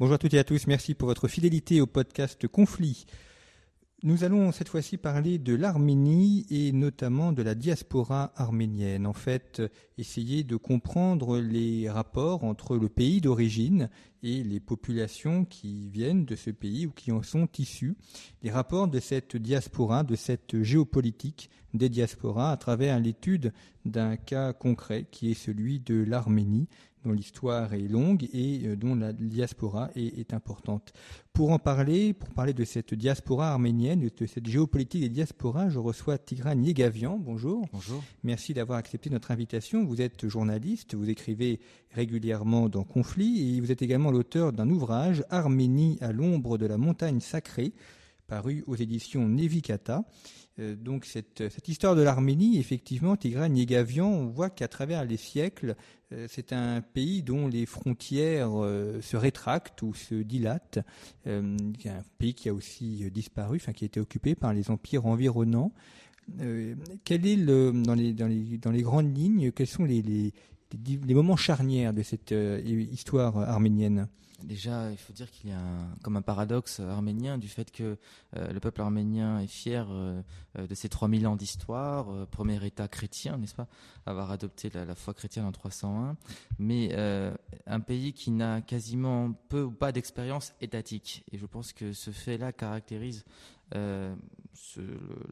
Bonjour à toutes et à tous, merci pour votre fidélité au podcast Conflit. Nous allons cette fois-ci parler de l'Arménie et notamment de la diaspora arménienne. En fait, essayer de comprendre les rapports entre le pays d'origine et les populations qui viennent de ce pays ou qui en sont issues. Les rapports de cette diaspora, de cette géopolitique des diasporas à travers l'étude d'un cas concret qui est celui de l'Arménie dont l'histoire est longue et euh, dont la diaspora est, importante. Pour en parler, pour parler de cette diaspora arménienne, de cette géopolitique des diasporas, je reçois Tigran Yegavian. Bonjour. Bonjour. Merci d'avoir accepté notre invitation. Vous êtes journaliste, vous écrivez régulièrement dans Conflit et vous êtes également l'auteur d'un ouvrage Arménie à l'ombre de la montagne sacrée, paru aux éditions Nevikata. Euh, donc cette, histoire de l'Arménie, effectivement, Tigran Yegavian, on voit qu'à travers les siècles, euh, c'est un pays dont les frontières euh, se rétractent ou se dilatent. un pays qui a aussi disparu, enfin qui a été occupé par les empires environnants. quel est dans, les, grandes lignes, quels sont les moments charnières de cette histoire arménienne? Déjà, il faut dire qu'il y a comme un paradoxe arménien du fait que euh, le peuple arménien est fier euh, euh, de ses 3000 ans d'histoire, premier État chrétien, n'est-ce pas, avoir adopté la, foi chrétienne en 301, mais un pays qui n'a quasiment peu ou pas d'expérience étatique. Et je pense que ce fait-là caractérise la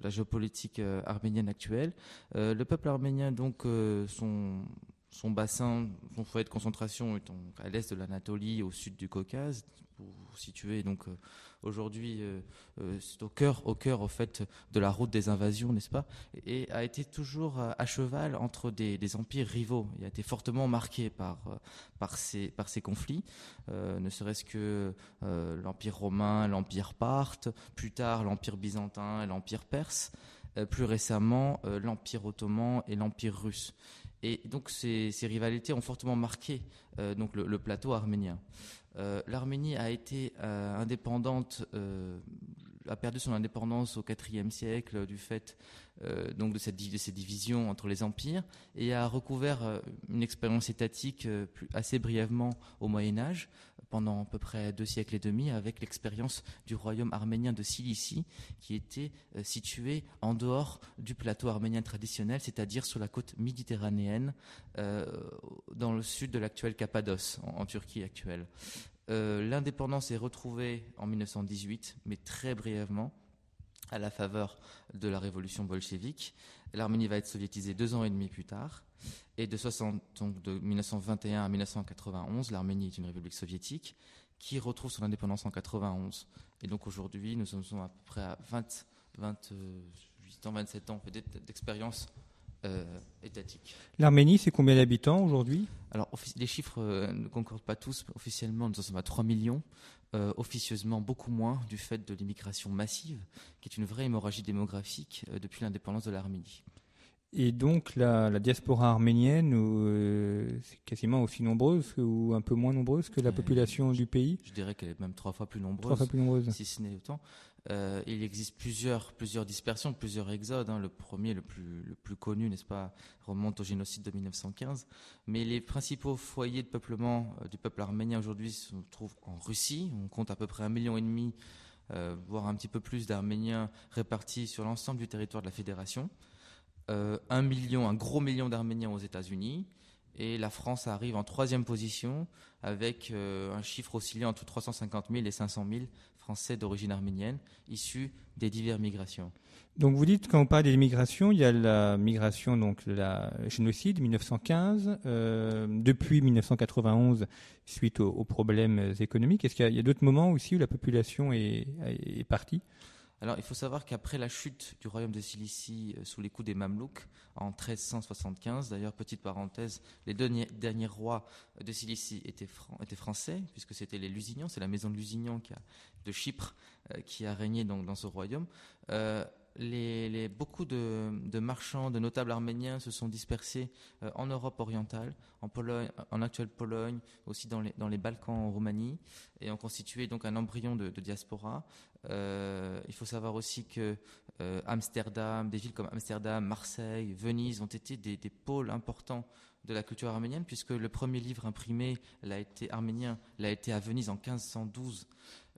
géopolitique arménienne actuelle. le peuple arménien, donc, son son bassin, son foyer de concentration est à l'est de l'Anatolie, au sud du Caucase, situer donc euh, aujourd'hui euh, euh, au cœur, au cœur au fait de la route des invasions, n'est-ce pas, et, a été toujours à, cheval entre des, empires rivaux. Il a été fortement marqué par ces conflits, ne serait-ce que l'empire romain, l'empire parthe, plus tard l'empire byzantin et l'empire perse, plus récemment l'empire ottoman et l'empire russe. Et donc ces, rivalités ont fortement marqué euh, le, plateau arménien. Euh, L'Arménie a été euh, indépendante, a perdu son indépendance au IVe siècle du fait de, cette, de ces divisions entre les empires et a recouvert une expérience étatique assez brièvement au Moyen Âge pendant à peu près deux siècles et demi avec l'expérience du royaume arménien de Cilicie qui était euh, situé en dehors du plateau arménien traditionnel, c'est-à-dire sur la côte méditerranéenne euh, dans le sud de l'actuelle Cappadoce, en, Turquie actuelle. Euh, l'indépendance est retrouvée en 1918, mais très brièvement à la faveur de la révolution bolchevique. L'Arménie va être soviétisée deux ans et demi plus tard. Et de, 60, de 1921 à 1991, l'Arménie est une république soviétique qui retrouve son indépendance en 91. Et donc aujourd'hui, nous sommes à peu près à 20, 28 ans, 27 ans d'expérience euh, étatique. L'Arménie, c'est combien d'habitants aujourd'hui? Alors, les chiffres euh, ne concordent pas tous. Officiellement, nous en sommes à 3 millions. Euh, officieusement, beaucoup moins du fait de l'immigration massive, qui est une vraie hémorragie démographique depuis l'indépendance de l'Arménie. Et donc la, diaspora arménienne, euh, c'est quasiment aussi nombreuse ou un peu moins nombreuse que la euh, population du pays? Je dirais qu'elle est même trois fois plus nombreuse. Trois fois plus nombreuse. Si ce n'est autant. Euh, il existe plusieurs, plusieurs dispersions, plusieurs exodes. Hein. Le premier, le plus, le plus connu, n'est-ce pas, remonte au génocide de 1915. Mais les principaux foyers de peuplement du peuple arménien aujourd'hui se trouvent en Russie. On compte à peu près un million et demi, voire un petit peu plus d'Arméniens répartis sur l'ensemble du territoire de la fédération. Euh, un million, un gros million d'Arméniens aux États-Unis. Et la France arrive en troisième position avec euh, un chiffre oscillant entre 350 000 et 500 000 Français d'origine arménienne issus des diverses migrations. Donc vous dites quand on parle des migrations, il y a la migration donc la génocide 1915, euh, depuis 1991 suite aux, problèmes économiques. Est-ce qu'il y a, d'autres moments aussi où la population est, est partie? Alors, il faut savoir qu'après la chute du royaume de Cilicie sous les coups des Mamelouks en 1375, d'ailleurs, petite parenthèse, les deux derniers rois de Cilicie étaient, français, puisque c'était les Lusignans, c'est la maison de Lusignan de Chypre qui a régné donc, dans ce royaume beaucoup de, marchands, de notables arméniens se sont dispersés euh, en Europe orientale, en, Pologne, en actuelle Pologne, aussi dans les, dans les Balkans, en Roumanie, et ont constitué donc un embryon de, diaspora. Euh, il faut savoir aussi que euh, Amsterdam, des villes comme Amsterdam, Marseille, Venise ont été des, des, pôles importants de la culture arménienne, puisque le premier livre imprimé l'a été arménien, l'a été à Venise en 1512.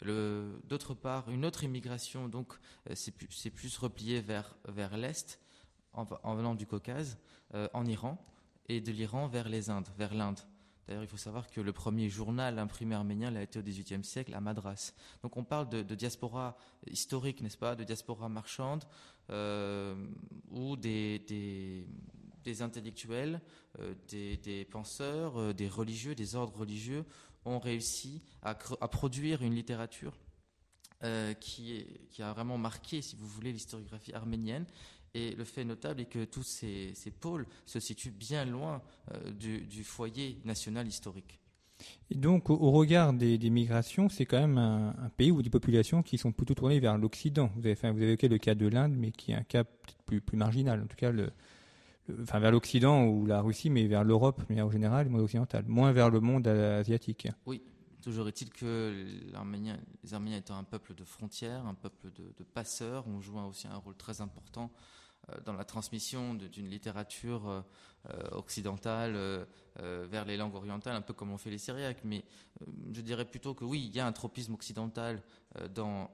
D'autre part, une autre immigration, donc, euh, c'est plus, plus, replié vers, l'Est, en, venant du Caucase, euh, en Iran, et de l'Iran vers les Indes, vers l'Inde. D'ailleurs, il faut savoir que le premier journal imprimé arménien l'a été au XVIIIe siècle à Madras. Donc on parle de, diaspora historique, n'est-ce pas, de diaspora marchande, euh, où des, intellectuels, des, des, penseurs, des religieux, des ordres religieux ont réussi à, produire une littérature euh, qui, a vraiment marqué, si vous voulez, l'historiographie arménienne. Et le fait notable est que tous ces, pôles se situent bien loin euh, du, foyer national historique. Et donc, au, regard des, migrations, c'est quand même un, pays où des populations qui sont plutôt tournées vers l'Occident. Vous avez, évoqué le cas de l'Inde, mais qui est un cas peut-être plus, plus marginal. En tout cas, le, enfin vers l'Occident ou la Russie, mais vers l'Europe, mais en général, le monde occidental, moins vers le monde asiatique. Oui, toujours est-il que les Arméniens étant un peuple de frontières, un peuple de, passeurs, ont joué aussi un rôle très important euh, dans la transmission d'une littérature euh, occidentale euh, vers les langues orientales, un peu comme l'ont fait les Syriaques. Mais je dirais plutôt que oui, il y a un tropisme occidental dans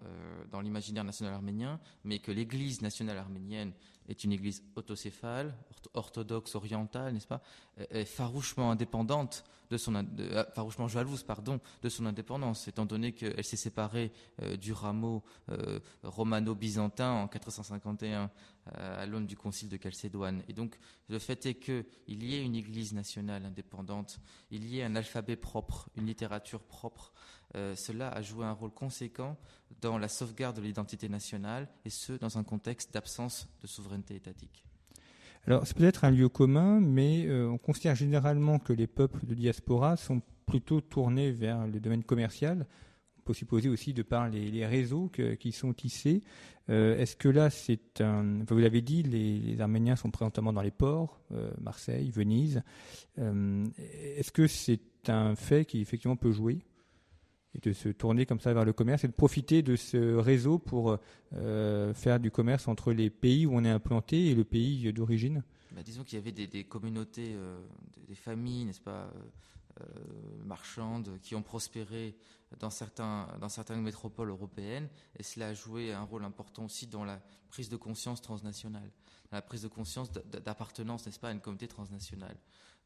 l'imaginaire national arménien, mais que l'Église nationale arménienne est une église autocéphale, orthodoxe, orientale, n'est-ce pas, est farouchement indépendante de son, euh, farouchement jalouse, pardon, de son indépendance, étant donné qu'elle s'est séparée euh, du rameau euh, romano-byzantin en 451 à l'aune du concile de Chalcédoine. Et donc, le fait est qu'il y ait une église nationale indépendante, il y ait un alphabet propre, une littérature propre, euh, cela a joué un rôle conséquent dans la sauvegarde de l'identité nationale, et ce, dans un contexte d'absence de souveraineté étatique. Alors, c'est peut-être un lieu commun, mais euh, on considère généralement que les peuples de diaspora sont plutôt tournés vers le domaine commercial. On peut supposer aussi de par les, réseaux qui sont tissés. Euh, est-ce que là, c'est un. Vous l'avez dit, les, Arméniens sont présentement dans les ports, Marseille, Venise. Est-ce que c'est un fait qui effectivement peut jouer? Et de se tourner comme ça vers le commerce et de profiter de ce réseau pour euh, faire du commerce entre les pays où on est implanté et le pays d'origine bah, Disons qu'il y avait des, communautés, euh, des, familles, n'est-ce pas, euh, marchandes qui ont prospéré dans, certains, dans certaines métropoles européennes et cela a joué un rôle important aussi dans la prise de conscience transnationale, dans la prise de conscience d'appartenance, n'est-ce pas, à une communauté transnationale.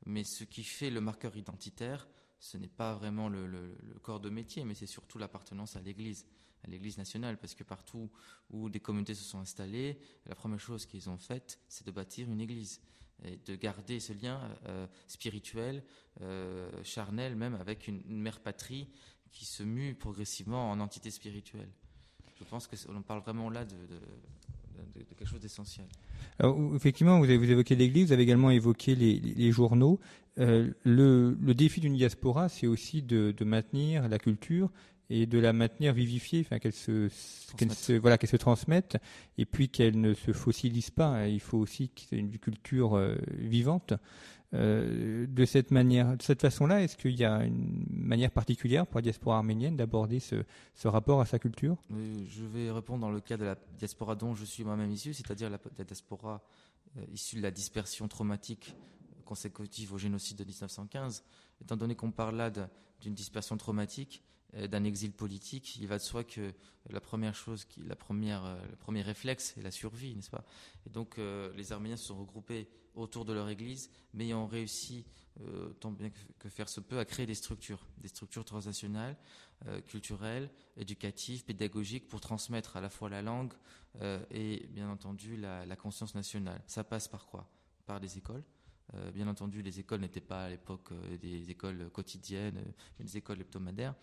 Mais ce qui fait le marqueur identitaire, ce n'est pas vraiment le, corps de métier, mais c'est surtout l'appartenance à l'Église, à l'Église nationale, parce que partout où des communautés se sont installées, la première chose qu'ils ont faite, c'est de bâtir une Église et de garder ce lien euh, spirituel, euh, charnel même, avec une, mère patrie qui se mue progressivement en entité spirituelle. Je pense que l'on parle vraiment là de, quelque chose d'essentiel. effectivement, vous avez vous évoqué l'Église, vous avez également évoqué les, journaux. Euh, le, défi d'une diaspora, c'est aussi de, maintenir la culture et de la maintenir vivifiée, enfin qu'elle se, se, voilà, qu'elle se transmette, et puis qu'elle ne se fossilise pas. Il faut aussi qu'il y ait une culture euh, vivante. Euh, de cette manière, de cette façon-là, est-ce qu'il y a une manière particulière pour la diaspora arménienne d'aborder ce, rapport à sa culture? Je vais répondre dans le cas de la diaspora dont je suis moi-même issu, c'est-à-dire la, diaspora euh, issue de la dispersion traumatique consécutive au génocide de 1915. Étant donné qu'on parle là d'une dispersion traumatique, d'un exil politique, il va de soi que la première chose, qui, la première, le premier réflexe, c'est la survie, n'est-ce pas? Et donc les Arméniens se sont regroupés autour de leur église, mais ont réussi, euh, tant bien que faire se peut, à créer des structures, des structures transnationales, euh, culturelles, éducatives, pédagogiques, pour transmettre à la fois la langue euh, et bien entendu la, conscience nationale. Ça passe par quoi? Par des écoles. Bien entendu, les écoles n'étaient pas à l'époque des écoles quotidiennes, des écoles hebdomadaires.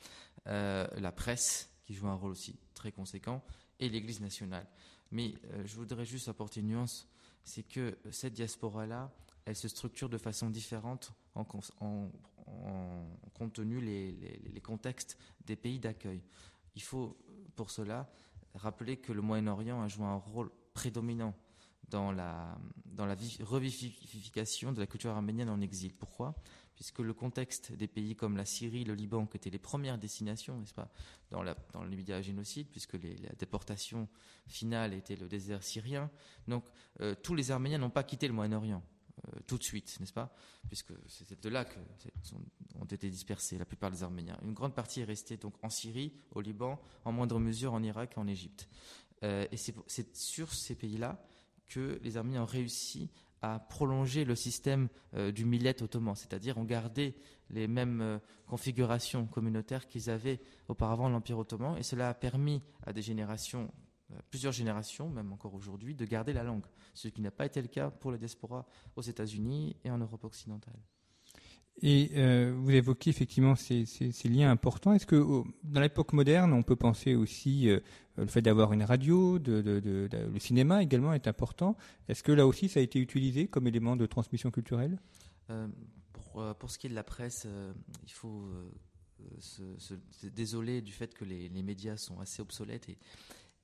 la presse, qui joue un rôle aussi très conséquent, et l'Église nationale. Mais je voudrais juste apporter une nuance, c'est que cette diaspora-là, elle se structure de façon différente en, compte tenu les, les, contextes des pays d'accueil. Il faut pour cela rappeler que le Moyen-Orient a joué un rôle prédominant dans la, revivification de la culture arménienne en exil. Pourquoi? Puisque le contexte des pays comme la Syrie, le Liban, qui étaient les premières destinations, n'est-ce pas, dans, la, dans l'immédiat génocide, puisque la déportation finale était le désert syrien. Donc, euh, tous les Arméniens n'ont pas quitté le Moyen-Orient. Euh, tout de suite, n'est-ce pas? Puisque c'est de là que ont été dispersés la plupart des Arméniens. Une grande partie est restée donc en Syrie, au Liban, en moindre mesure en Irak et en Égypte. Euh, et c'est sur ces pays-là que les Arméniens ont réussi à prolonger le système euh, du millet ottoman, c'est-à-dire ont gardé les mêmes configurations communautaires qu'ils avaient auparavant l'Empire ottoman, et cela a permis à des générations euh, plusieurs générations, même encore aujourd'hui, de garder la langue, ce qui n'a pas été le cas pour la diaspora aux États-Unis et en Europe occidentale. Et euh, vous évoquez effectivement ces, liens importants. Est-ce que dans l'époque moderne, on peut penser aussi euh, le fait d'avoir une radio, le cinéma également est important. Est-ce que là aussi ça a été utilisé comme élément de transmission culturelle? Pour, ce qui est de la presse, il faut se, désoler du fait que les, médias sont assez obsolètes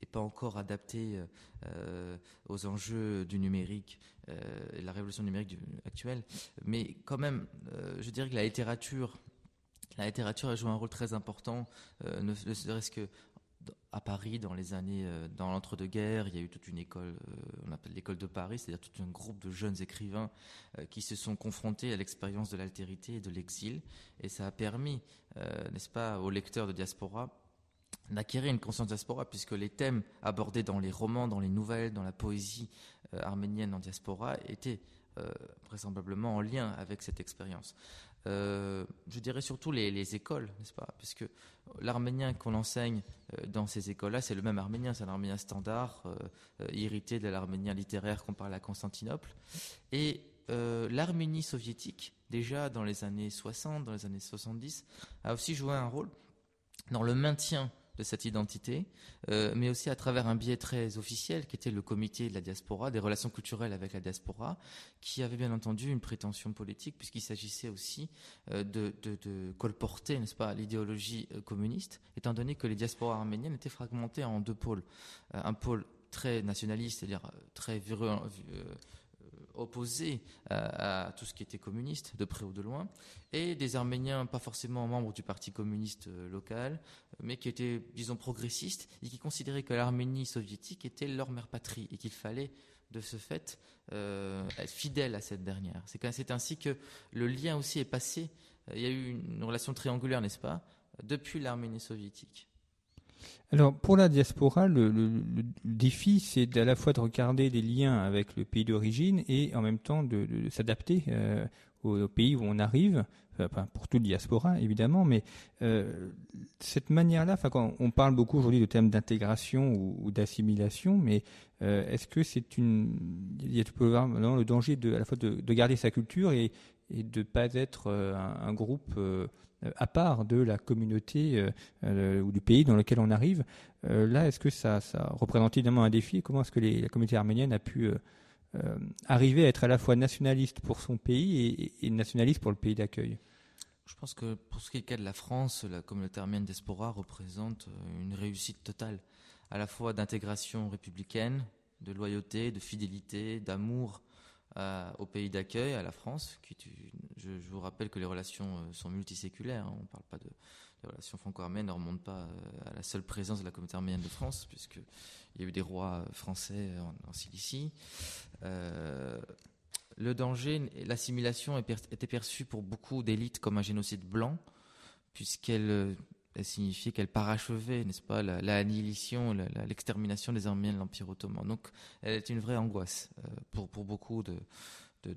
et pas encore adapté euh, aux enjeux du numérique euh, la révolution numérique actuelle. Mais quand même, euh, je dirais que la littérature, la littérature a joué un rôle très important, ne, serait-ce que à Paris dans les années dans l'entre-deux-guerres, il y a eu toute une école, on appelle l'école de Paris, c'est-à-dire tout un groupe de jeunes écrivains qui se sont confrontés à l'expérience de l'altérité et de l'exil, et ça a permis, n'est-ce pas, aux lecteurs de diaspora d'acquérir une conscience diaspora, puisque les thèmes abordés dans les romans, dans les nouvelles, dans la poésie euh, arménienne en diaspora étaient euh, vraisemblablement en lien avec cette expérience. Euh, je dirais surtout les, écoles, n'est-ce pas? Puisque l'arménien qu'on enseigne dans ces écoles-là, c'est le même arménien, c'est un arménien standard, hérité de l'arménien littéraire qu'on parle à Constantinople. Et l'Arménie soviétique, déjà dans les années 60, dans les années 70, a aussi joué un rôle dans le maintien de cette identité, euh, mais aussi à travers un biais très officiel qui était le comité de la diaspora, des relations culturelles avec la diaspora, qui avait bien entendu une prétention politique puisqu'il s'agissait aussi euh, de, colporter, n'est-ce pas, l'idéologie euh, communiste, étant donné que les diasporas arméniennes étaient fragmentées en deux pôles, un pôle très nationaliste, c'est-à-dire très virulent, opposés à, tout ce qui était communiste, de près ou de loin, et des Arméniens pas forcément membres du parti communiste euh, local, mais qui étaient, disons, progressistes, et qui considéraient que l'Arménie soviétique était leur mère patrie, et qu'il fallait, de ce fait, euh, être fidèle à cette dernière. C'est ainsi que le lien aussi est passé, il y a eu une relation triangulaire, n'est-ce pas, depuis l'Arménie soviétique. Alors pour la diaspora, le, défi, c'est à la fois de regarder les liens avec le pays d'origine et en même temps de, s'adapter euh, au, pays où on arrive. Enfin, pour toute diaspora évidemment, mais euh, cette manière-là, enfin, on parle beaucoup aujourd'hui de thèmes d'intégration ou, d'assimilation, mais euh, est-ce que c'est une, il y a le danger de, à la fois de, garder sa culture et, de ne pas être un, groupe euh, à part de la communauté euh, euh, ou du pays dans lequel on arrive. là, est-ce que ça, représente évidemment un défi? Comment est-ce que la communauté arménienne a pu arriver à être à la fois nationaliste pour son pays et, nationaliste pour le pays d'accueil? Je pense que pour ce qui est le cas de la France, la communauté arménienne d'Espora représente une réussite totale, à la fois d'intégration républicaine, de loyauté, de fidélité, d'amour au pays d'accueil, à la France. Qui, je, vous rappelle que les relations euh, sont multiséculaires. Hein. on ne parle pas de, relations franco-arméniennes, ne remontent pas euh, à la seule présence de la communauté arménienne de France, puisqu'il y a eu des rois français en, Cilicie. Euh, le danger, l'assimilation était perçue pour beaucoup d'élites comme un génocide blanc, puisqu'elle elle signifiait qu'elle parachevait, n'est-ce pas, la, l'extermination des Arméniens de l'Empire ottoman. Donc, elle était une vraie angoisse euh, pour, pour beaucoup de,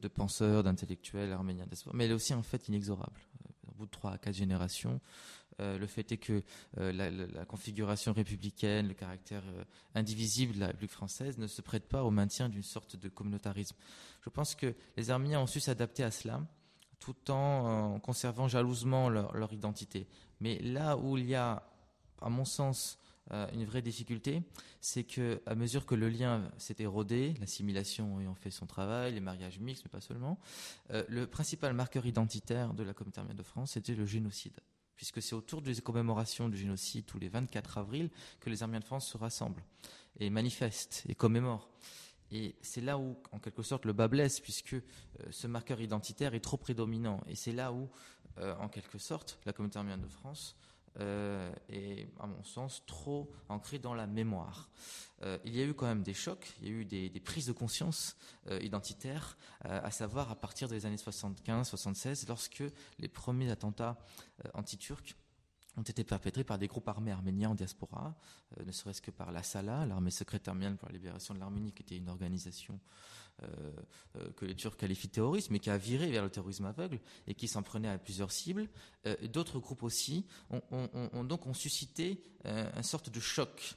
penseurs, d'intellectuels arméniens. Mais elle est aussi en fait inexorable. Euh, au bout de trois à quatre générations, euh, le fait est que la, configuration républicaine, le caractère indivisible de la République française ne se prête pas au maintien d'une sorte de communautarisme. Je pense que les Arméniens ont su s'adapter à cela tout en conservant jalousement leur, identité. Mais là où il y a, à mon sens, une vraie difficulté, c'est que à mesure que le lien s'est érodé, l'assimilation ayant fait son travail, les mariages mixtes, mais pas seulement, le principal marqueur identitaire de la communauté arménienne de France, c'était le génocide puisque c'est autour des commémorations du génocide tous les 24 avril que les Arméniens de France se rassemblent et manifestent et commémorent. Et c'est là où, en quelque sorte, le bas blesse, puisque euh, ce marqueur identitaire est trop prédominant. Et c'est là où, euh, en quelque sorte, la communauté arménienne de France euh, est, à mon sens, trop ancrée dans la mémoire. il y a eu quand même des chocs, il y a eu des, prises de conscience identitaires, à savoir à partir des années 75-76, lorsque les premiers attentats anti-turcs ont été perpétrés par des groupes armés arméniens en diaspora, euh, ne serait-ce que par la Sala, l'armée secrète arménienne pour la libération de l'Arménie, qui était une organisation euh, euh, que les Turcs qualifient de terroriste, mais qui a viré vers le terrorisme aveugle et qui s'en prenait à plusieurs cibles. D'autres groupes aussi ont, donc suscité une sorte de choc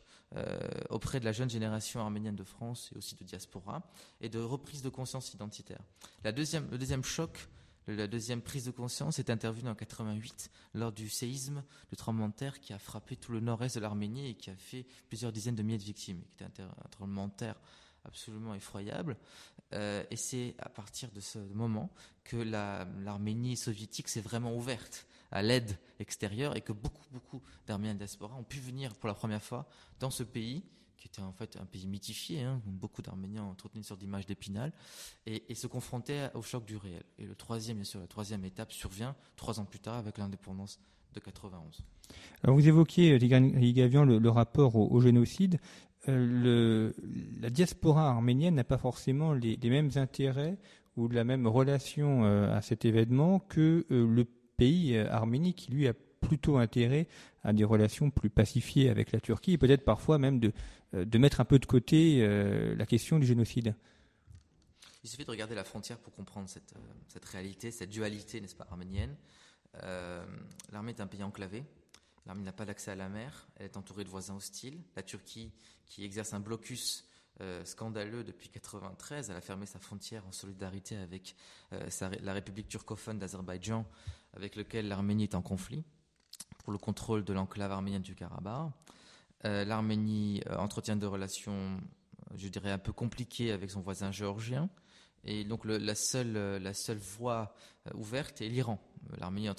auprès de la jeune génération arménienne de France et aussi de diaspora et de reprise de conscience identitaire. La deuxième, le deuxième choc la deuxième prise de conscience est intervenue en 88 lors du séisme, le tremblement de terre qui a frappé tout le nord-est de l'Arménie et qui a fait plusieurs dizaines de milliers de victimes, qui était un tremblement de terre absolument effroyable. Euh, et c'est à partir de ce moment que l'Arménie soviétique s'est vraiment ouverte à l'aide extérieure et que beaucoup, beaucoup d'Arméniens diaspora ont pu venir pour la première fois dans ce pays qui était en fait un pays mythifié, hein, beaucoup d'Arméniens entretenaient une sorte d'image d'épinal, et, se confrontaient au choc du réel. Et le troisième, bien sûr, la troisième étape survient trois ans plus tard avec l'indépendance de 91. Alors vous évoquiez, Gavian, le, le rapport au, génocide. Euh, la diaspora arménienne n'a pas forcément les, mêmes intérêts ou la même relation euh, à cet événement que euh, le pays arménie qui lui a plutôt intérêt à des relations plus pacifiées avec la Turquie et peut-être parfois même de, euh, mettre un peu de côté euh, la question du génocide. Il suffit de regarder la frontière pour comprendre cette, euh, cette réalité, cette dualité, n'est-ce pas, arménienne. L'armée est un pays enclavé. L'armée n'a pas d'accès à la mer. Elle est entourée de voisins hostiles. La Turquie, qui exerce un blocus scandaleux depuis 1993, elle a fermé sa frontière en solidarité avec la République turcophone d'Azerbaïdjan, avec lequel l'Arménie est en conflit pour le contrôle de l'enclave arménienne du Karabakh. Euh, L'Arménie euh, entretient des relations, je dirais, un peu compliquées avec son voisin géorgien. Et donc la, seule, euh, la seule voie ouverte est l'Iran. L'Arménie a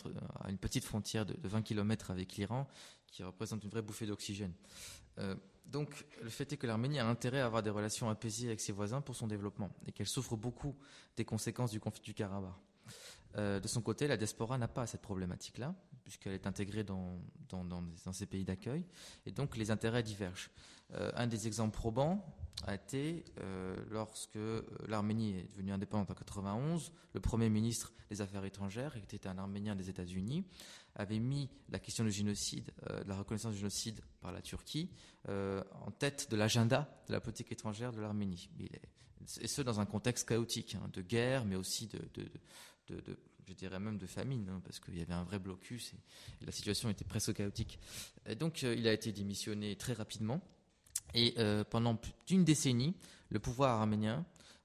une petite frontière de, 20 km avec l'Iran qui représente une vraie bouffée d'oxygène. Donc le fait est que l'Arménie a intérêt à avoir des relations apaisées avec ses voisins pour son développement et qu'elle souffre beaucoup des conséquences du conflit du Karabakh. De son côté, la diaspora n'a pas cette problématique-là puisqu'elle est intégrée dans, ces pays d'accueil, et donc les intérêts divergent. Euh, un des exemples probants a été euh, lorsque euh, l'Arménie est devenue indépendante en 91, le Premier ministre des Affaires étrangères, qui était un Arménien des États-Unis, avait mis la question du génocide, de la reconnaissance du génocide par la Turquie, en tête de l'agenda de la politique étrangère de l'Arménie. Et ce, dans un contexte chaotique, hein, de guerre, mais aussi de je dirais même de famine, hein, parce qu'il y avait un vrai blocus et, la situation était presque chaotique. Et donc euh, il a été démissionné très rapidement. Et euh, pendant plus d'une décennie, le pouvoir arménien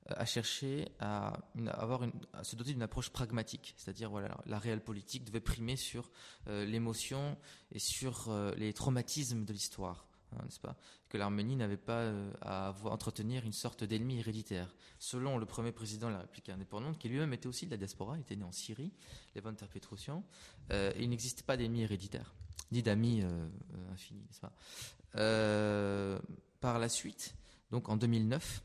euh, a cherché à, avoir à se doter d'une approche pragmatique, c'est-à-dire voilà, la réelle politique devait primer sur l'émotion et sur les traumatismes de l'histoire. Hein, n'est-ce pas Que l'Arménie n'avait pas euh, à entretenir une sorte d'ennemi héréditaire. Selon le premier président de la République indépendante, qui lui-même était aussi de la diaspora, il était né en Syrie, Levon Petrosian, euh, il n'existait pas d'ennemi héréditaire, ni d'amis euh, infinis, n'est-ce pas Par la suite, donc en 2009,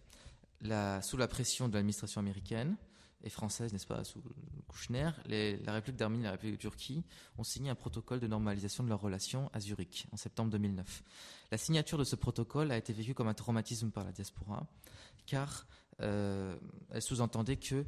sous la pression de l'administration américaine, et française, n'est-ce pas, sous Kouchner, la République d'Arménie et la République de Turquie ont signé un protocole de normalisation de leurs relations à Zurich en septembre 2009. La signature de ce protocole a été vécue comme un traumatisme par la diaspora, car euh, elle sous-entendait que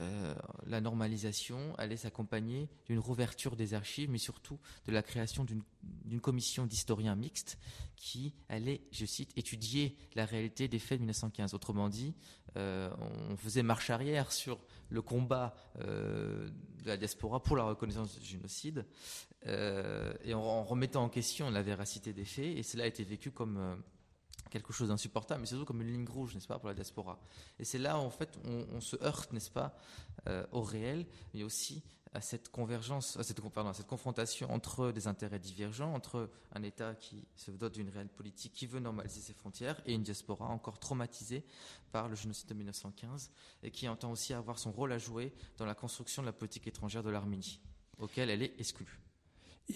euh, la normalisation allait s'accompagner d'une rouverture des archives, mais surtout de la création d'une commission d'historiens mixtes qui allait, je cite, étudier la réalité des faits de 1915. Autrement dit, euh, on faisait marche arrière sur le combat euh, de la diaspora pour la reconnaissance du génocide, et en, remettant en question la véracité des faits, et cela a été vécu comme quelque chose d'insupportable, mais surtout comme une ligne rouge, n'est-ce pas, pour la diaspora. Et c'est là, en fait, on, se heurte, n'est-ce pas, euh, au réel, mais aussi à cette convergence, à cette, confrontation entre des intérêts divergents, entre un État qui se dote d'une réelle politique, qui veut normaliser ses frontières, et une diaspora encore traumatisée par le génocide de 1915, et qui entend aussi avoir son rôle à jouer dans la construction de la politique étrangère de l'Arménie, auquel elle est exclue.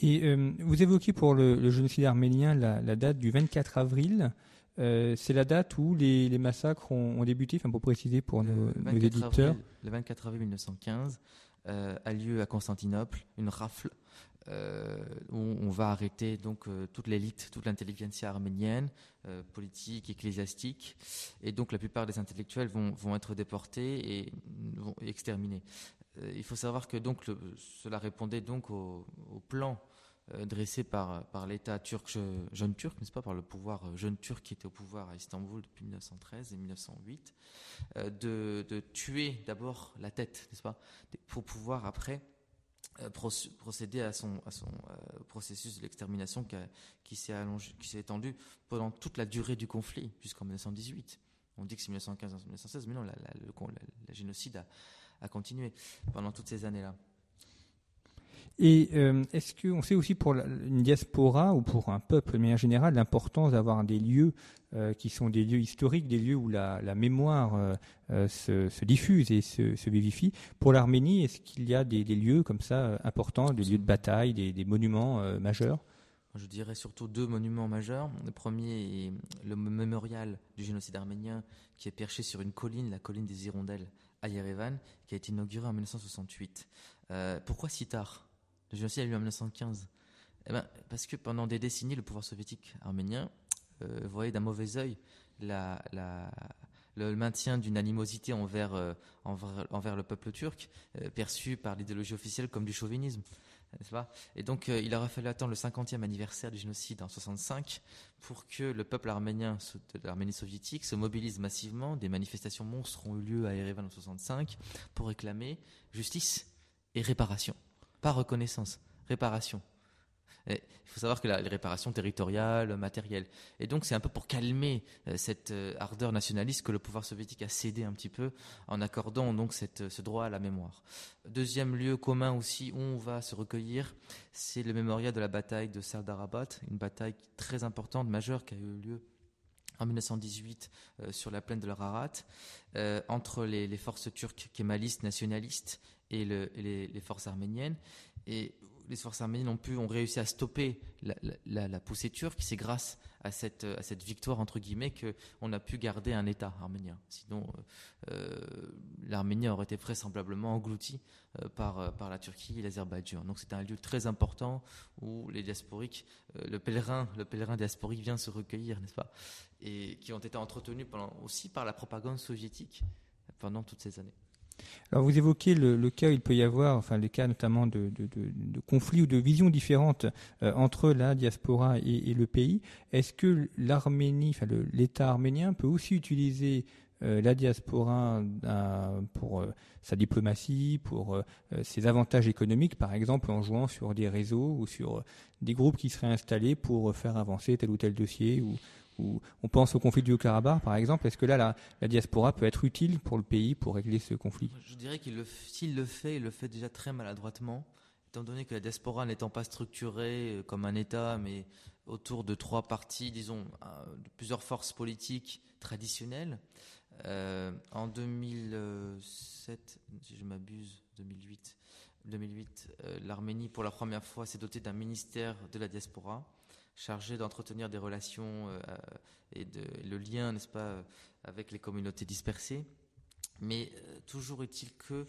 Et euh, vous évoquez pour le, génocide arménien la, date du 24 avril. Euh, c'est la date où les, massacres ont, débuté, enfin pour préciser pour nos, éditeurs. le 24 avril 1915 euh, a lieu à Constantinople une rafle où on va arrêter donc toute l'élite, toute l'intelligentsia arménienne, politique, ecclésiastique, et donc la plupart des intellectuels vont, vont être déportés et vont exterminés. Euh, il faut savoir que donc cela répondait donc au, plan euh, dressé par, par l'État turc, jeune turc, n'est-ce pas, par le pouvoir euh, jeune turc qui était au pouvoir à Istanbul depuis 1913 et 1908, de, de tuer d'abord la tête, n'est-ce pas, pour pouvoir après procéder à son, à son processus de l'extermination qui, qui s'est étendu pendant toute la durée du conflit jusqu'en 1918. On dit que c'est 1915-1916, mais non, la, la, le, génocide a, à continuer pendant toutes ces années-là. Et euh, est-ce qu'on sait aussi pour une diaspora ou pour un peuple de manière générale l'importance d'avoir des lieux euh, qui sont des lieux historiques, des lieux où la, mémoire euh, se, diffuse et se, vivifie Pour l'Arménie, est-ce qu'il y a des, lieux comme ça importants, des lieux de bataille, des, monuments majeurs? Je dirais surtout deux monuments majeurs. Le premier est le mémorial du génocide arménien qui est perché sur une colline, la colline des Hirondelles à Yerevan, qui a été inauguré en 1968. Euh, pourquoi si tard? Le génocide a eu lieu en 1915. Eh ben, parce que pendant des décennies, le pouvoir soviétique arménien euh, voyait d'un mauvais œil le maintien d'une animosité envers, euh, envers, le peuple turc, perçu par l'idéologie officielle comme du chauvinisme. Et donc, euh, il aura fallu attendre le 50e anniversaire du génocide en 65 pour que le peuple arménien de l'Arménie soviétique se mobilise massivement. Des manifestations monstres ont eu lieu à Erevan en 65 pour réclamer justice et réparation. Pas reconnaissance, réparation il faut savoir que la, les réparations territoriales, matérielles. Et donc c'est un peu pour calmer euh, cette euh, ardeur nationaliste que le pouvoir soviétique a cédé un petit peu en accordant donc ce droit à la mémoire. Deuxième lieu commun aussi où on va se recueillir, c'est le mémorial de la bataille de Sardarabat, une bataille très importante, majeure, qui a eu lieu en 1918 euh, sur la plaine de l'Ararat, entre les, forces turques kémalistes nationalistes et, le, et les, forces arméniennes. Et les forces arméniennes ont ont réussi à stopper la, poussée turque. C'est grâce à cette, victoire entre guillemets qu'on a pu garder un État arménien. Sinon, euh, euh, l'Arménie aurait été vraisemblablement engloutie euh, par, la Turquie et l'Azerbaïdjan. Donc c'est un lieu très important où les diasporiques, le pèlerin, le pèlerin diasporique vient se recueillir, n'est-ce pas? Et qui ont été entretenus aussi par la propagande soviétique pendant toutes ces années. Alors vous évoquez le, cas où il peut y avoir, enfin les cas notamment de, conflits ou de visions différentes euh, entre la diaspora et, le pays. Est-ce que l'Arménie, enfin l'État arménien peut aussi utiliser euh, la diaspora euh, pour sa diplomatie, pour ses avantages économiques, par exemple en jouant sur des réseaux ou sur des groupes qui seraient installés pour faire avancer tel ou tel dossier ou, on pense au conflit du Haut-Karabakh, par exemple. Est-ce que là, la, diaspora peut être utile pour le pays pour régler ce conflit? Je dirais qu'il s'il le fait, il le fait déjà très maladroitement, étant donné que la diaspora n'étant pas structurée euh, comme un État, mais autour de trois partis, disons, euh, de plusieurs forces politiques traditionnelles. Euh, en 2007, si je m'abuse, 2008, 2008 l'Arménie, pour la première fois, s'est dotée d'un ministère de la diaspora chargé d'entretenir des relations euh, et le lien, n'est-ce pas, euh, avec les communautés dispersées. Mais euh, toujours est-il que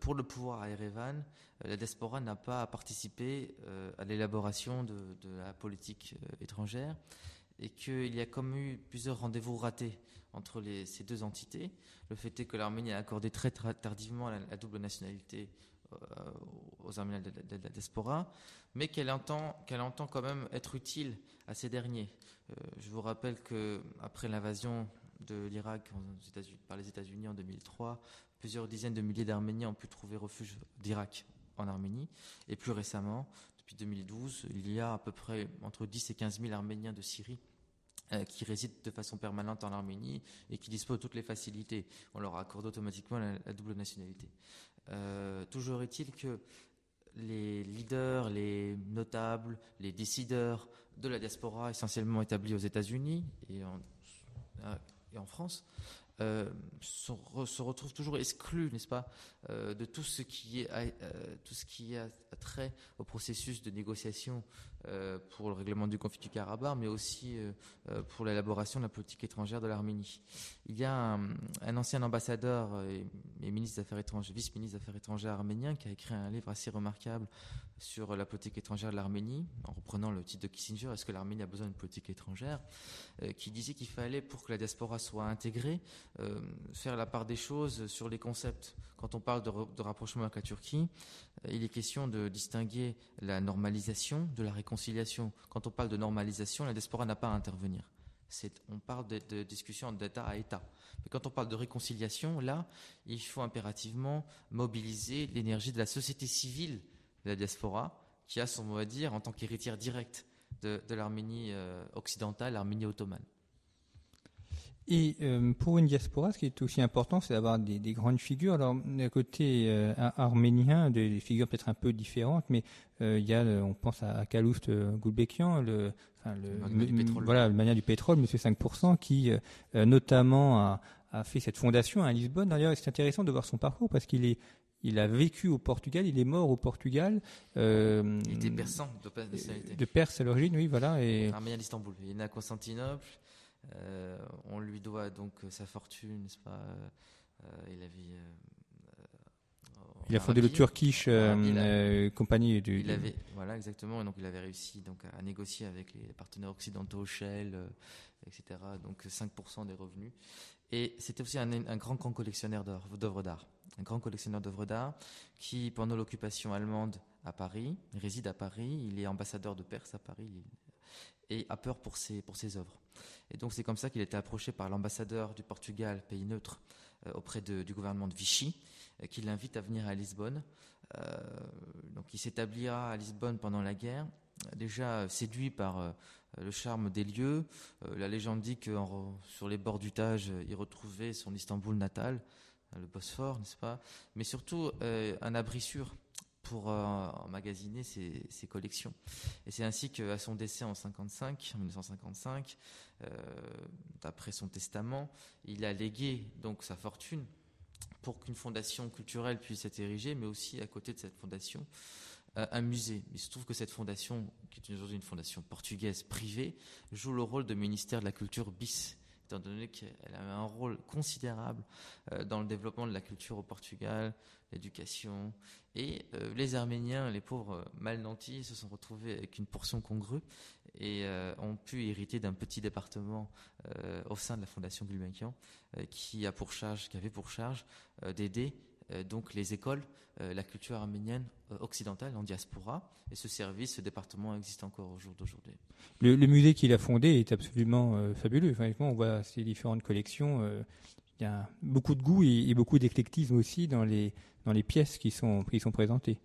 pour le pouvoir à Erevan, la diaspora n'a pas participé à l'élaboration de, la politique étrangère et qu'il y a comme eu plusieurs rendez-vous ratés entre ces deux entités. Le fait est que l'Arménie a accordé très tardivement la, double nationalité aux Arméniens de, la diaspora mais qu'elle entend, qu'elle entend quand même être utile à ces derniers. Euh, je vous rappelle que après l'invasion de l'Irak par les États-Unis en 2003, plusieurs dizaines de milliers d'Arméniens ont pu trouver refuge d'Irak en Arménie, et plus récemment, depuis 2012, il y a à peu près entre 10 et 15 000 Arméniens de Syrie euh, qui résident de façon permanente en Arménie et qui disposent de toutes les facilités. On leur accorde automatiquement la double nationalité. Toujours est-il que les leaders, les notables, les décideurs de la diaspora essentiellement établis aux États-Unis et en, et en France euh, se, retrouvent toujours exclus, n'est-ce pas, euh, de tout ce qui est euh, tout ce qui a trait au processus de négociation pour le règlement du conflit du Karabakh, mais aussi pour l'élaboration de la politique étrangère de l'Arménie. Il y a un, ancien ambassadeur et, ministre des Affaires étrangères, vice-ministre des Affaires étrangères arménien, qui a écrit un livre assez remarquable sur la politique étrangère de l'Arménie, en reprenant le titre de Kissinger, Est-ce que l'Arménie a besoin d'une politique étrangère? qui disait qu'il fallait, pour que la diaspora soit intégrée, euh, faire la part des choses sur les concepts. Quand on parle de, rapprochement avec la Turquie, euh, il est question de distinguer la normalisation de la réconciliation. Quand on parle de normalisation, la diaspora n'a pas à intervenir. on parle de, discussion d'État à État. Mais quand on parle de réconciliation, là, il faut impérativement mobiliser l'énergie de la société civile de la diaspora, qui a son mot à dire en tant qu'héritière directe de, l'Arménie euh, occidentale, l'Arménie ottomane. Et euh, pour une diaspora, ce qui est aussi important, c'est d'avoir des, grandes figures. Alors, d'un côté euh, arménien, des, figures peut-être un peu différentes, mais euh, il y a, on pense à, Kaloust Gulbekian, le, enfin, le, voilà, le mania du pétrole, Monsieur 5%, qui notamment a, a, fait cette fondation à Lisbonne. D'ailleurs, c'est intéressant de voir son parcours parce qu'il est il a vécu au Portugal, il est mort au Portugal. il était persan de. De Perse à l'origine, oui, voilà. Et... Arménien d'Istanbul. Il est né à Constantinople. Euh, on lui doit donc euh, sa fortune, n'est-ce pas euh, Il avait il a fondé le Turkish compagnie du. Il avait, voilà, exactement. Et donc, il avait réussi donc à négocier avec les partenaires occidentaux, Shell, etc. Donc, 5% des revenus. Et c'était aussi un, grand, grand collectionneur d'œuvres d'art. Un grand collectionneur d'œuvres d'art qui, pendant l'occupation allemande à Paris, réside à Paris. Il est ambassadeur de Perse à Paris et a peur pour ses, pour ses œuvres. Et donc c'est comme ça qu'il a été approché par l'ambassadeur du Portugal, pays neutre, euh, auprès du gouvernement de Vichy, euh, qui l'invite à venir à Lisbonne. Euh, donc il s'établira à Lisbonne pendant la guerre, déjà séduit par le charme des lieux. la légende dit que sur les bords du Tage, il retrouvait son Istanbul natal, le Bosphore, n'est-ce pas? Mais surtout un abri sûr pour euh, emmagasiner ses, collections. Et c'est ainsi qu'à son décès en 55, en 1955, euh, d'après son testament, il a légué donc sa fortune pour qu'une fondation culturelle puisse être érigée, mais aussi à côté de cette fondation, euh, un musée. Il se trouve que cette fondation, qui est aujourd'hui une fondation portugaise privée, joue le rôle de ministère de la culture bis étant donné qu'elle avait un rôle considérable euh, dans le développement de la culture au Portugal, l'éducation. Et euh, les Arméniens, les pauvres mal nantis, se sont retrouvés avec une portion congrue et euh, ont pu hériter d'un petit département au sein de la Fondation Gulbenkian qui avait pour charge d'aider donc les écoles, la culture arménienne occidentale en diaspora. Et ce service, ce département existe encore au jour d'aujourd'hui. Le, musée qu'il a fondé est absolument fabuleux. Enfin, on voit ces différentes collections. il y a beaucoup de goût et, beaucoup d'éclectisme aussi dans les, dans les pièces qui sont, qui sont présentées.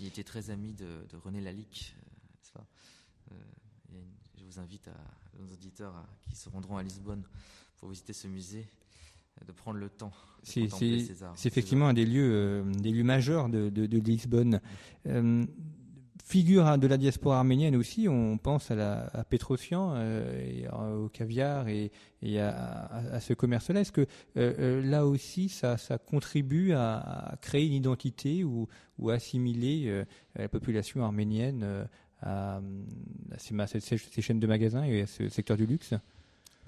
Il était très ami de, René Lalique, je vous invite à nos auditeurs qui se rendront à Lisbonne pour visiter ce musée de prendre le temps. C'est effectivement un des lieux, euh, des lieux majeurs de, Lisbonne. Euh, figure de la diaspora arménienne aussi, on pense à, la, à Petrosian, euh, au caviar et, à, ce commerce-là. Est-ce que là aussi, ça, contribue à, créer une identité ou, ou assimiler la population arménienne à, ces, ces, chaînes de magasins et à ce secteur du luxe?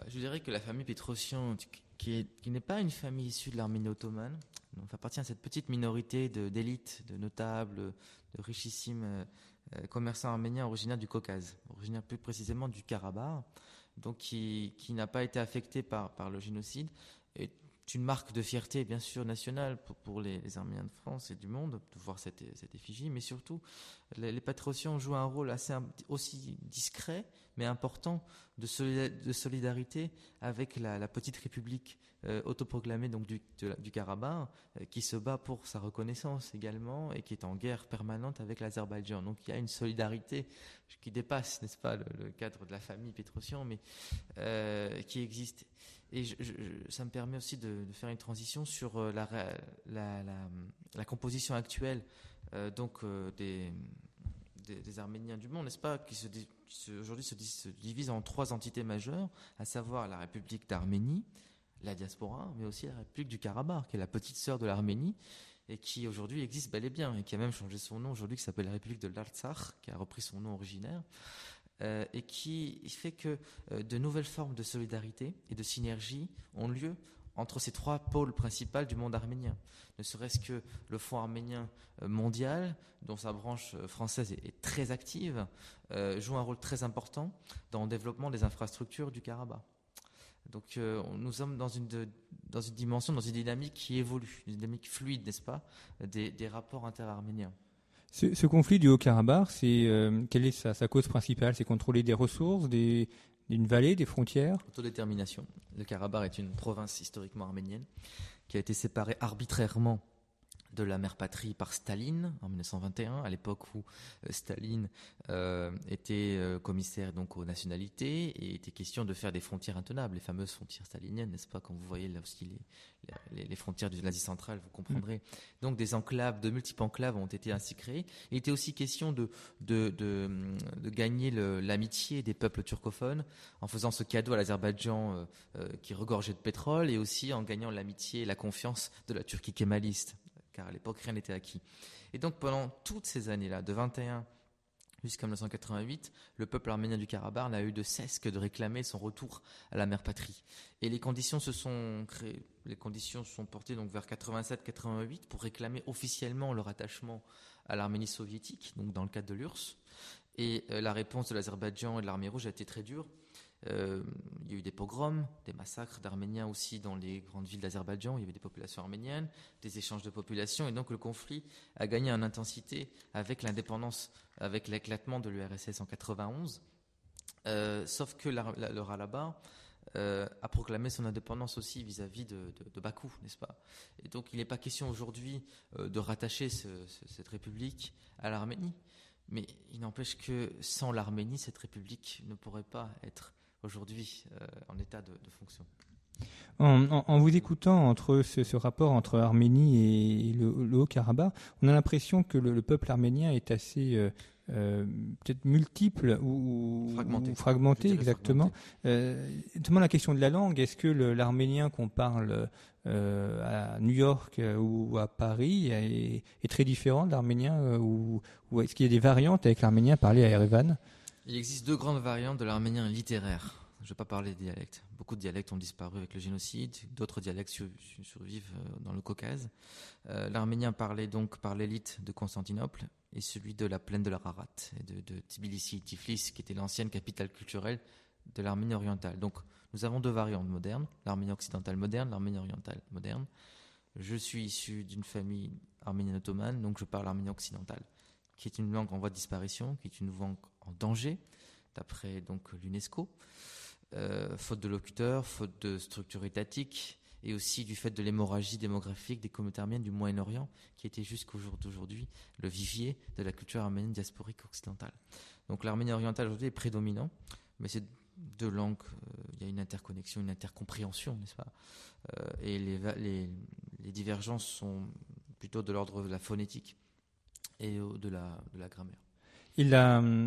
Je dirais que la famille Petrosian, qui, n'est pas une famille issue de l'Arménie ottomane. Donc, appartient à cette petite minorité d'élite, de, notables, de richissimes euh, commerçants arméniens originaires du Caucase, originaires plus précisément du Karabakh, donc qui, n'a pas été affecté par, le génocide. Et une marque de fierté, bien sûr, nationale pour, les, Arméniens de France et du monde de voir cette, effigie, mais surtout, les, les jouent un rôle assez aussi discret, mais important de, solidarité avec la, petite république euh, autoproclamé donc du, Karabakh, euh, qui se bat pour sa reconnaissance également et qui est en guerre permanente avec l'Azerbaïdjan. Donc il y a une solidarité qui dépasse, n'est-ce pas, le, cadre de la famille Petrosian, mais euh, qui existe. Et ça me permet aussi de, faire une transition sur la, la, composition actuelle donc des, des, Arméniens du monde, n'est-ce pas, qui aujourd'hui se, se divisent en trois entités majeures, à savoir la République d'Arménie, la diaspora, mais aussi la République du Karabakh, qui est la petite sœur de l'Arménie, et qui aujourd'hui existe bel et bien, et qui a même changé son nom aujourd'hui, qui s'appelle la République de l'Artsakh, qui a repris son nom originaire, euh, et qui fait que euh, de nouvelles formes de solidarité et de synergie ont lieu entre ces trois pôles principaux du monde arménien. Ne serait-ce que le Fonds arménien euh, mondial, dont sa branche française est, très active, joue un rôle très important dans le développement des infrastructures du Karabakh. Donc euh, nous sommes dans une, dans une dimension, dans une dynamique qui évolue, une dynamique fluide, n'est-ce pas, des, des rapports interarméniens. Ce, conflit du Haut-Karabakh, euh, quelle est sa, sa cause principale? C'est contrôler des ressources, des, d'une vallée, des frontières? Autodétermination. Le Karabakh est une province historiquement arménienne qui a été séparée arbitrairement de la mère patrie par Staline en 1921, à l'époque où euh, Staline euh, était euh, commissaire donc aux nationalités et était question de faire des frontières intenables, les fameuses frontières staliniennes, n'est-ce pas Quand vous voyez là aussi les, les, frontières de l'Asie centrale, vous comprendrez. Mm. Donc des enclaves, de multiples enclaves ont été ainsi créées. Il était aussi question de, de, de, de gagner l'amitié des peuples turcophones en faisant ce cadeau à l'Azerbaïdjan qui regorgeait de pétrole et aussi en gagnant l'amitié et la confiance de la Turquie kémaliste car à l'époque rien n'était acquis. Et donc pendant toutes ces années-là, de 21 jusqu'à 1988, le peuple arménien du Karabakh n'a eu de cesse que de réclamer son retour à la mère patrie. Et les conditions se sont créées, les conditions se sont portées donc vers 87-88 pour réclamer officiellement leur attachement à l'Arménie soviétique, donc dans le cadre de l'URSS. Et euh, la réponse de l'Azerbaïdjan et de l'armée rouge a été très dure. Euh, il y a eu des pogroms, des massacres d'Arméniens aussi dans les grandes villes d'Azerbaïdjan. Il y avait des populations arméniennes, des échanges de populations, et donc le conflit a gagné en intensité avec l'indépendance, avec l'éclatement de l'URSS en 91. Euh, sauf que le Ralaba euh, a proclamé son indépendance aussi vis-à-vis de, Bakou, n'est-ce pas? Et donc il n'est pas question aujourd'hui de rattacher cette république à l'Arménie, mais il n'empêche que sans l'Arménie, cette république ne pourrait pas être aujourd'hui euh, en état de, fonction. En, vous écoutant entre ce, rapport entre Arménie et le, Haut-Karabakh, on a l'impression que le, peuple arménien est assez euh, euh, peut-être multiple ou fragmenté, exactement. notamment la question de la langue. Est-ce que l'arménien qu'on parle à New York ou à Paris est, très différent de l'arménien ou, ou est-ce qu'il y a des variantes avec l'arménien parlé à Erevan? Il existe deux grandes variantes de l'arménien littéraire. Je ne vais pas parler des dialectes. Beaucoup de dialectes ont disparu avec le génocide, d'autres dialectes survivent euh, dans le Caucase. Euh, l'arménien parlé donc par l'élite de Constantinople et celui de la plaine de l'Ararat et de, Tbilissi, Tiflis, qui était l'ancienne capitale culturelle de l'Arménie orientale. Donc nous avons deux variantes modernes, l'Arménie occidentale moderne, l'Arménie orientale moderne. Je suis issu d'une famille arménienne ottomane, donc je parle arménien occidental qui est une langue en voie de disparition, qui est une langue en danger, d'après donc l'UNESCO, euh, faute de locuteurs, faute de structure étatique, et aussi du fait de l'hémorragie démographique des communautés arméniennes du Moyen-Orient, qui était jusqu'au jour d'aujourd'hui le vivier de la culture arménienne diasporique occidentale. Donc l'arménien oriental aujourd'hui est prédominant, mais c'est deux langues, euh, il y a une interconnexion, une intercompréhension, n'est-ce pas? Euh, Et les divergences sont plutôt de l'ordre de la phonétique et de la, de la grammaire. Et l'alphabet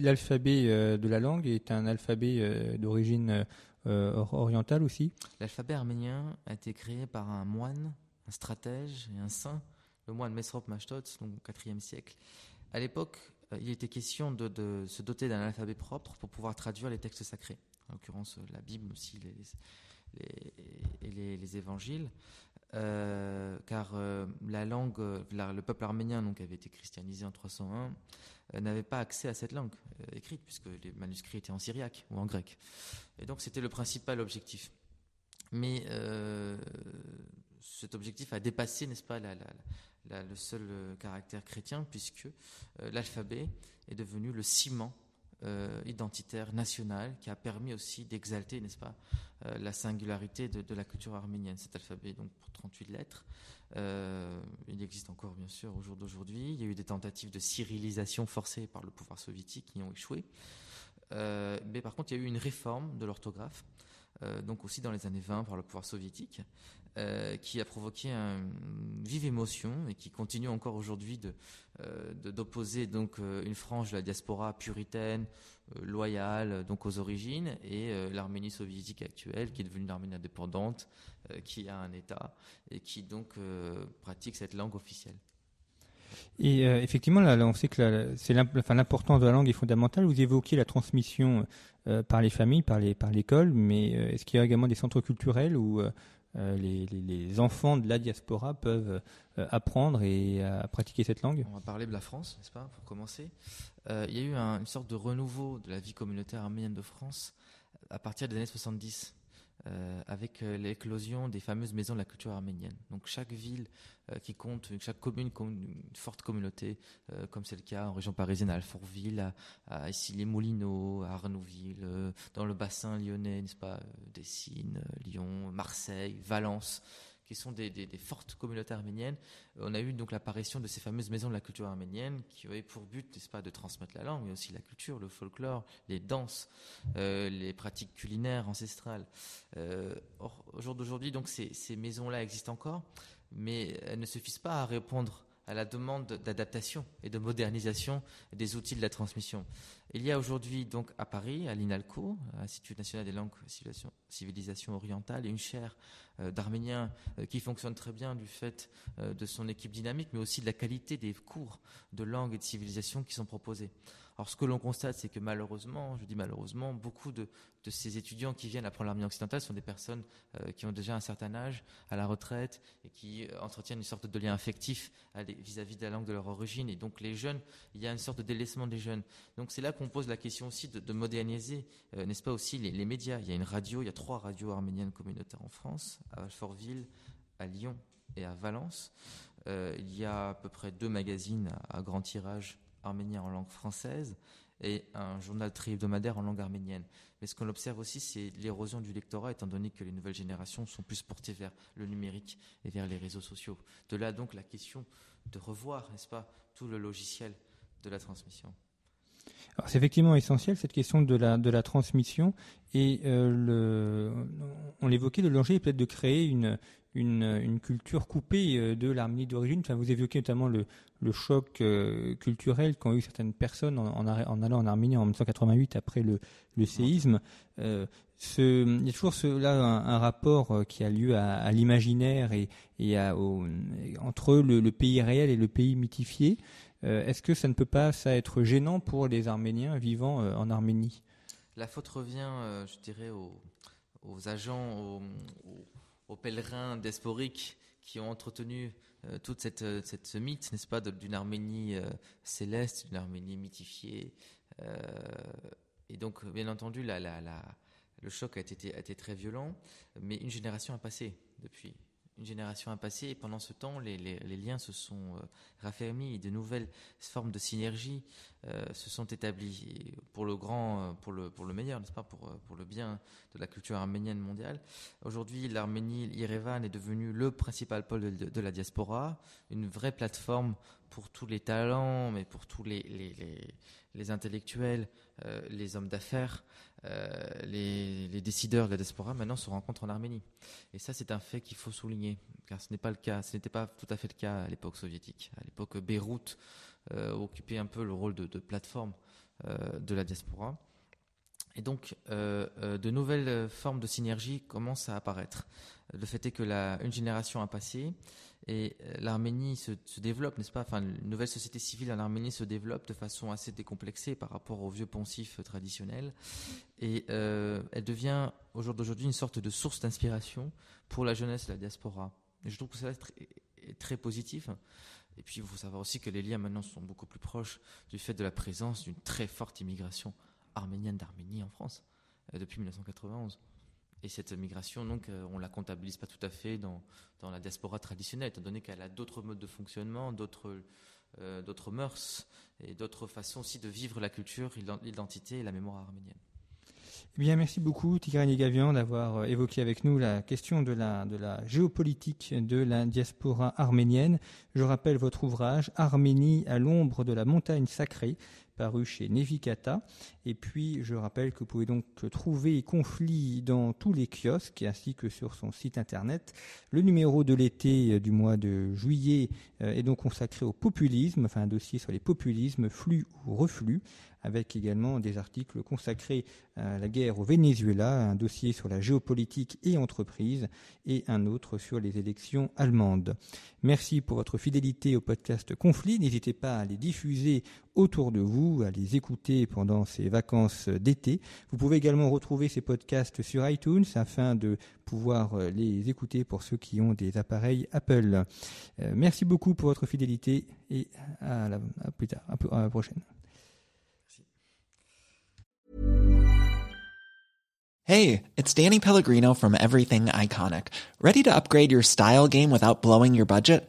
la, euh, de la langue est un alphabet euh, d'origine euh, orientale aussi? L'alphabet arménien a été créé par un moine, un stratège et un saint, le moine Mesrop Mashtot, donc au IVe siècle. À l'époque, il était question de, de se doter d'un alphabet propre pour pouvoir traduire les textes sacrés, en l'occurrence la Bible aussi, les, les, les, les évangiles. Euh, car euh, la langue, euh, le peuple arménien donc avait été christianisé en 301, n'avait pas accès à cette langue écrite puisque les manuscrits étaient en syriaque ou en grec. Et donc c'était le principal objectif. Mais cet objectif a dépassé, n'est-ce pas, le seul caractère chrétien puisque l'alphabet est devenu le ciment identitaire national qui a permis aussi d'exalter, n'est-ce pas, la singularité de, la culture arménienne. Cet alphabet, donc pour 38 lettres, il existe encore bien sûr au jour d'aujourd'hui. Il y a eu des tentatives de cyrillisation forcées par le pouvoir soviétique qui ont échoué. mais par contre, il y a eu une réforme de l'orthographe euh, donc aussi dans les années 20 par le pouvoir soviétique, euh, qui a provoqué une vive émotion et qui continue encore aujourd'hui euh, d'opposer donc une frange de la diaspora puritaine, loyale donc aux origines, et l'Arménie soviétique actuelle qui est devenue une Arménie indépendante, qui a un État et qui donc pratique cette langue officielle. Et euh, effectivement, on sait que c'est l'importance de la langue est fondamentale. Vous évoquiez la transmission euh, par les familles, par l'école, mais euh, est-ce qu'il y a également des centres culturels où les, enfants de la diaspora peuvent apprendre et pratiquer cette langue On va parler de la France, n'est-ce pas, pour commencer. il y a eu une sorte de renouveau de la vie communautaire arménienne de France à partir des années 70. Euh, avec euh, l'éclosion des fameuses maisons de la culture arménienne. Donc chaque ville euh, qui compte, chaque commune compte une forte communauté, comme c'est le cas en région parisienne à Alfortville, à, à les moulineaux à Arnouville, dans le bassin lyonnais, n'est-ce pas, Dessines, Lyon, Marseille, Valence qui sont des, fortes communautés arméniennes. On a eu donc l'apparition de ces fameuses maisons de la culture arménienne qui avaient pour but, n'est-ce pas, de transmettre la langue, mais aussi la culture, le folklore, les danses, euh, les pratiques culinaires ancestrales. Euh, au jour d'aujourd'hui, donc ces, ces maisons-là existent encore, mais elles ne suffisent pas à répondre à la demande d'adaptation et de modernisation des outils de la transmission. Il y a aujourd'hui donc à Paris, à l'INALCO, Institut national des langues civilisation, civilisation orientale, une chaire euh, d'arménien euh, qui fonctionne très bien du fait euh, de son équipe dynamique, mais aussi de la qualité des cours de langue et de civilisation qui sont proposés. Alors ce que l'on constate, c'est que malheureusement, je dis malheureusement, beaucoup de, ces étudiants qui viennent apprendre l'arménien occidental sont des personnes qui ont déjà un certain âge, à la retraite, et qui entretiennent une sorte de lien affectif vis-à-vis de la langue de leur origine. Et donc les jeunes, il y a une sorte de délaissement des jeunes. Donc c'est là qu'on pose la question aussi de, moderniser, n'est-ce pas aussi, les, médias. Il y a une radio, il y a trois radios arméniennes communautaires en France, à Alfortville, à Lyon et à Valence. il y a à peu près deux magazines à grand tirage arménien en langue française et un journal tri-hebdomadaire en langue arménienne. Mais ce qu'on observe aussi, c'est l'érosion du lectorat, étant donné que les nouvelles générations sont plus portées vers le numérique et vers les réseaux sociaux. De là donc la question de revoir, n'est-ce pas, tout le logiciel de la transmission. C'est effectivement essentiel cette question de la, de la transmission et euh, on l'évoquait, le danger est peut-être de créer une, une, culture coupée euh, de l'Arménie d'origine. Enfin, vous évoquez notamment le, le choc euh, culturel qu'ont eu certaines personnes en, allant en Arménie en 1988 après le, le séisme. Il y a toujours là un, rapport qui a lieu à, l'imaginaire et, et à, au, entre le, pays réel et le pays mythifié. Euh, est-ce que ça ne peut pas ça être gênant pour les Arméniens vivant euh, en Arménie? La faute revient, euh, je dirais, aux, agents, aux, pèlerins diasporiques qui ont entretenu toute cette, ce mythe, n'est-ce pas, d'une Arménie céleste, d'une Arménie mythifiée. et donc, bien entendu, le choc a été très violent, mais une génération a passé depuis une génération a passé et pendant ce temps, les, liens se sont euh, raffermis et de nouvelles formes de synergie euh, se sont établies. Pour le grand, euh, pour le, meilleur, n'est-ce pas, pour, le bien de la culture arménienne mondiale. Aujourd'hui, l'Arménie, l'Irevan est devenu le principal pôle de, la diaspora, une vraie plateforme pour tous les talents, mais pour tous les, intellectuels, les hommes d'affaires, euh, les, décideurs de la diaspora maintenant se rencontrent en Arménie. Et ça, c'est un fait qu'il faut souligner, car ce n'est pas le cas, ce n'était pas tout à fait le cas à l'époque soviétique. À l'époque, Beyrouth euh, occupait un peu le rôle de, de plateforme euh, de la diaspora. Et donc, euh, euh, de nouvelles formes de synergie commencent à apparaître. Le fait est que la, une génération a passé et l'Arménie se, développe, n'est-ce pas? Enfin, une nouvelle société civile en Arménie se développe de façon assez décomplexée par rapport aux vieux poncifs traditionnels. Et euh, elle devient, au jour d'aujourd'hui, une sorte de source d'inspiration pour la jeunesse et la diaspora. Et je trouve que ça est très, très positif. Et puis, il faut savoir aussi que les liens maintenant sont beaucoup plus proches du fait de la présence d'une très forte immigration arménienne d'Arménie en France euh, depuis 1991. Et cette migration, donc, euh, on la comptabilise pas tout à fait dans, dans la diaspora traditionnelle, étant donné qu'elle a d'autres modes de fonctionnement, d'autres d'autres mœurs et d'autres façons aussi de vivre la culture, l'identité et la mémoire arménienne. Eh bien, merci beaucoup, Tigrani Gavian, d'avoir euh, évoqué avec nous la question de la, de la géopolitique de la diaspora arménienne. Je rappelle votre ouvrage Arménie à l'ombre de la montagne sacrée, paru chez Nevikata. Et puis, je rappelle que vous pouvez donc trouver Conflit dans tous les kiosques ainsi que sur son site internet. Le numéro de l'été du mois de juillet euh, est donc consacré au populisme, enfin un dossier sur les populismes, flux ou reflux, avec également des articles consacrés à la guerre au Venezuela, un dossier sur la géopolitique et entreprise et un autre sur les élections allemandes. Merci pour votre fidélité au podcast Conflit. N'hésitez pas à les diffuser autour de vous, à les écouter pendant ces vacances d'été. Vous pouvez également retrouver ces podcasts sur iTunes afin de pouvoir les écouter pour ceux qui ont des appareils Apple. Euh, merci beaucoup pour votre fidélité et à, la, plus tard, à la prochaine. Hey, it's Danny Pellegrino from Everything Iconic. Ready to upgrade your style game without blowing your budget?